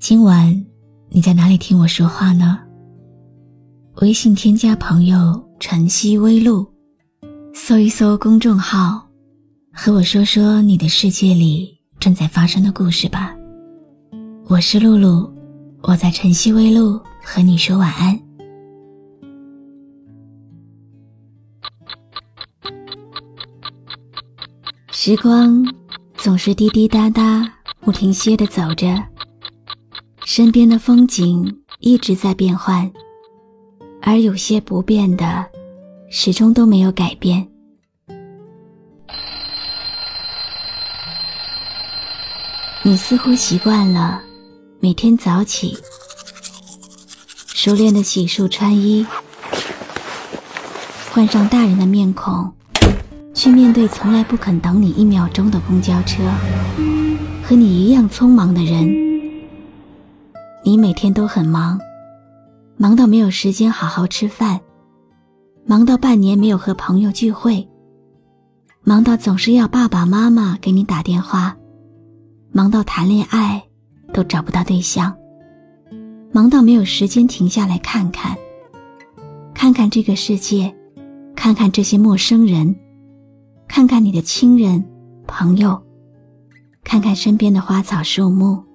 今晚你在哪里听我说话呢？微信添加朋友“晨曦微露”，搜一搜公众号，和我说说你的世界里正在发生的故事吧。我是露露，我在晨曦微露和你说晚安。时光总是滴滴答答，不停歇的走着。身边的风景一直在变换，而有些不变的，始终都没有改变。你似乎习惯了每天早起，熟练的洗漱穿衣，换上大人的面孔，去面对从来不肯等你一秒钟的公交车，和你一样匆忙的人。你每天都很忙，忙到没有时间好好吃饭，忙到半年没有和朋友聚会，忙到总是要爸爸妈妈给你打电话，忙到谈恋爱都找不到对象，忙到没有时间停下来看看，看看这个世界，看看这些陌生人，看看你的亲人朋友，看看身边的花草树木。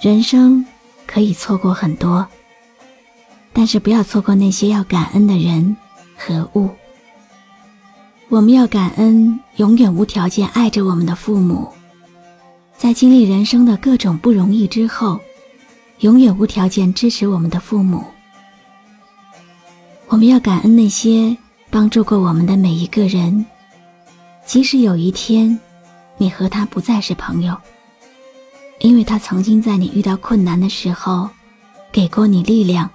人生可以错过很多，但是不要错过那些要感恩的人和物。我们要感恩永远无条件爱着我们的父母，在经历人生的各种不容易之后，永远无条件支持我们的父母。我们要感恩那些帮助过我们的每一个人，即使有一天你和他不再是朋友。因为他曾经在你遇到困难的时候，给过你力量，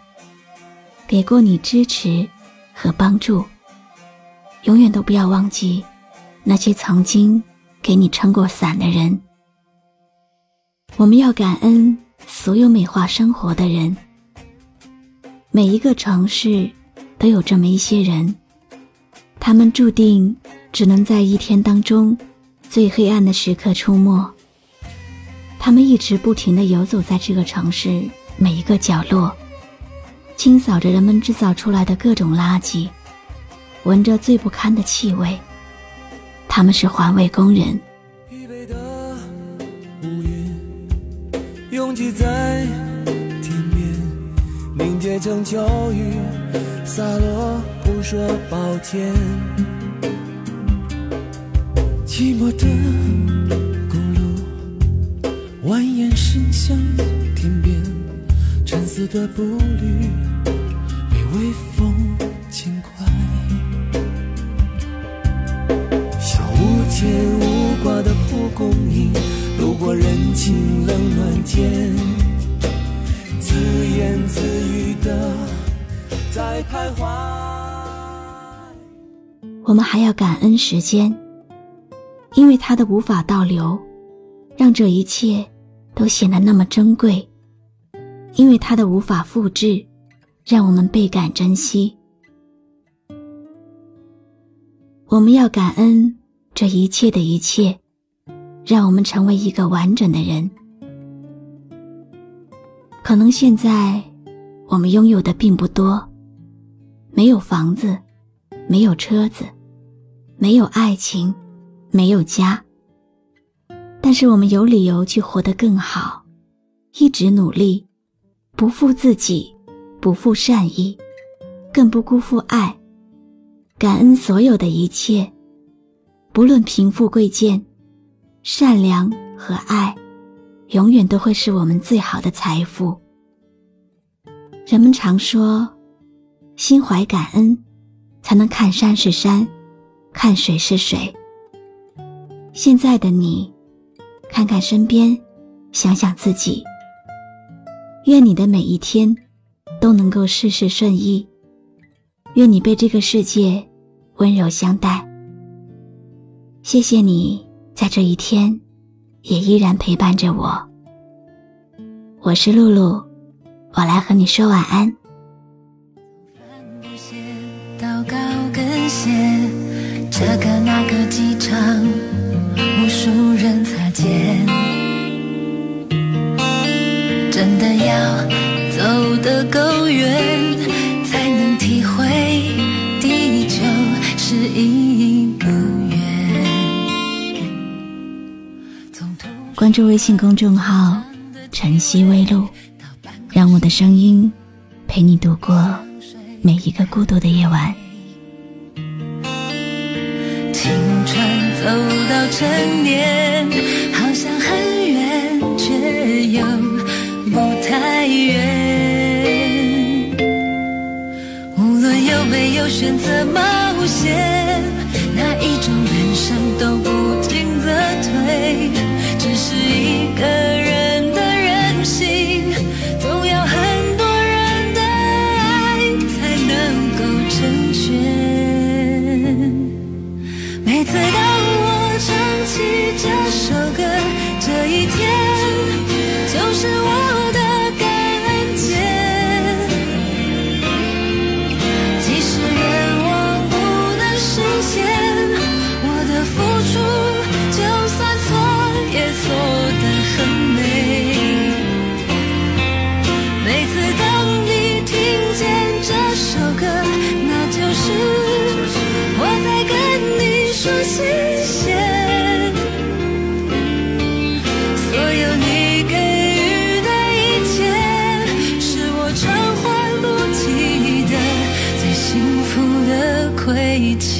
给过你支持和帮助。永远都不要忘记那些曾经给你撑过伞的人。我们要感恩所有美化生活的人。每一个城市都有这么一些人，他们注定只能在一天当中最黑暗的时刻出没。他们一直不停地游走在这个城市每一个角落，清扫着人们制造出来的各种垃圾，闻着最不堪的气味。他们是环卫工人。疲惫的乌云拥挤在天边，凝结成秋雨，洒落，不说抱歉。寂寞的。蜿蜒伸向天边，沉思的步履被微风轻快，像无牵无挂的蒲公英，路过人情冷暖间，自言自语的在徘徊。我们还要感恩时间，因为它的无法倒流，让这一切。都显得那么珍贵，因为它的无法复制，让我们倍感珍惜。我们要感恩这一切的一切，让我们成为一个完整的人。可能现在我们拥有的并不多，没有房子，没有车子，没有爱情，没有家。但是我们有理由去活得更好，一直努力，不负自己，不负善意，更不辜负爱，感恩所有的一切，不论贫富贵贱，善良和爱，永远都会是我们最好的财富。人们常说，心怀感恩，才能看山是山，看水是水。现在的你，看看身边，想想自己。愿你的每一天都能够事事顺意，愿你被这个世界温柔相待。谢谢你在这一天也依然陪伴着我。我是露露，我来和你说晚安。这个那个机场，要走得够远，才能体会地球是一个圆。关注微信公众号“晨曦微露”，让我的声音陪你度过每一个孤独的夜晚。青春走到成年，选择冒险，哪一种人生都不进则退，只是一个人的任性，总要很多人的爱才能够成全。每次当我唱起这首歌，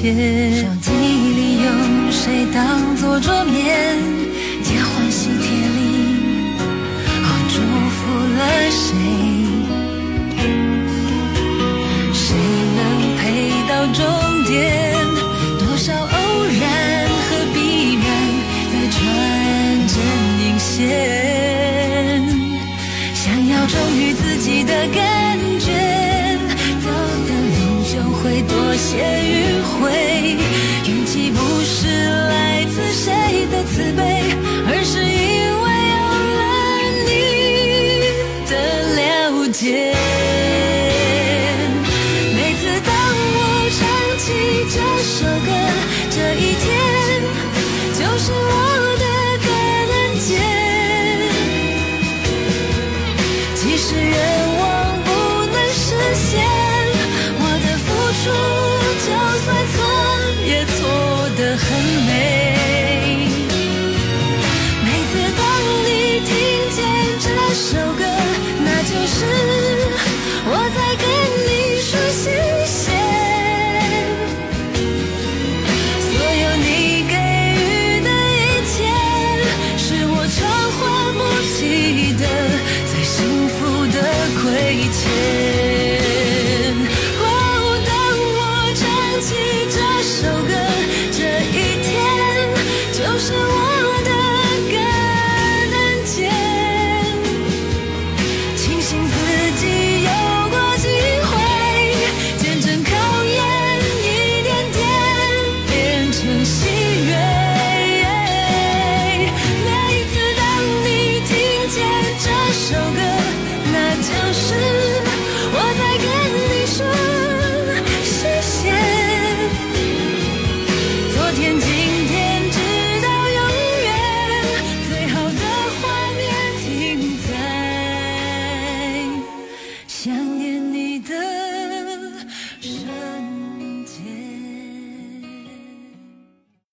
手机里有谁当做桌面？一切。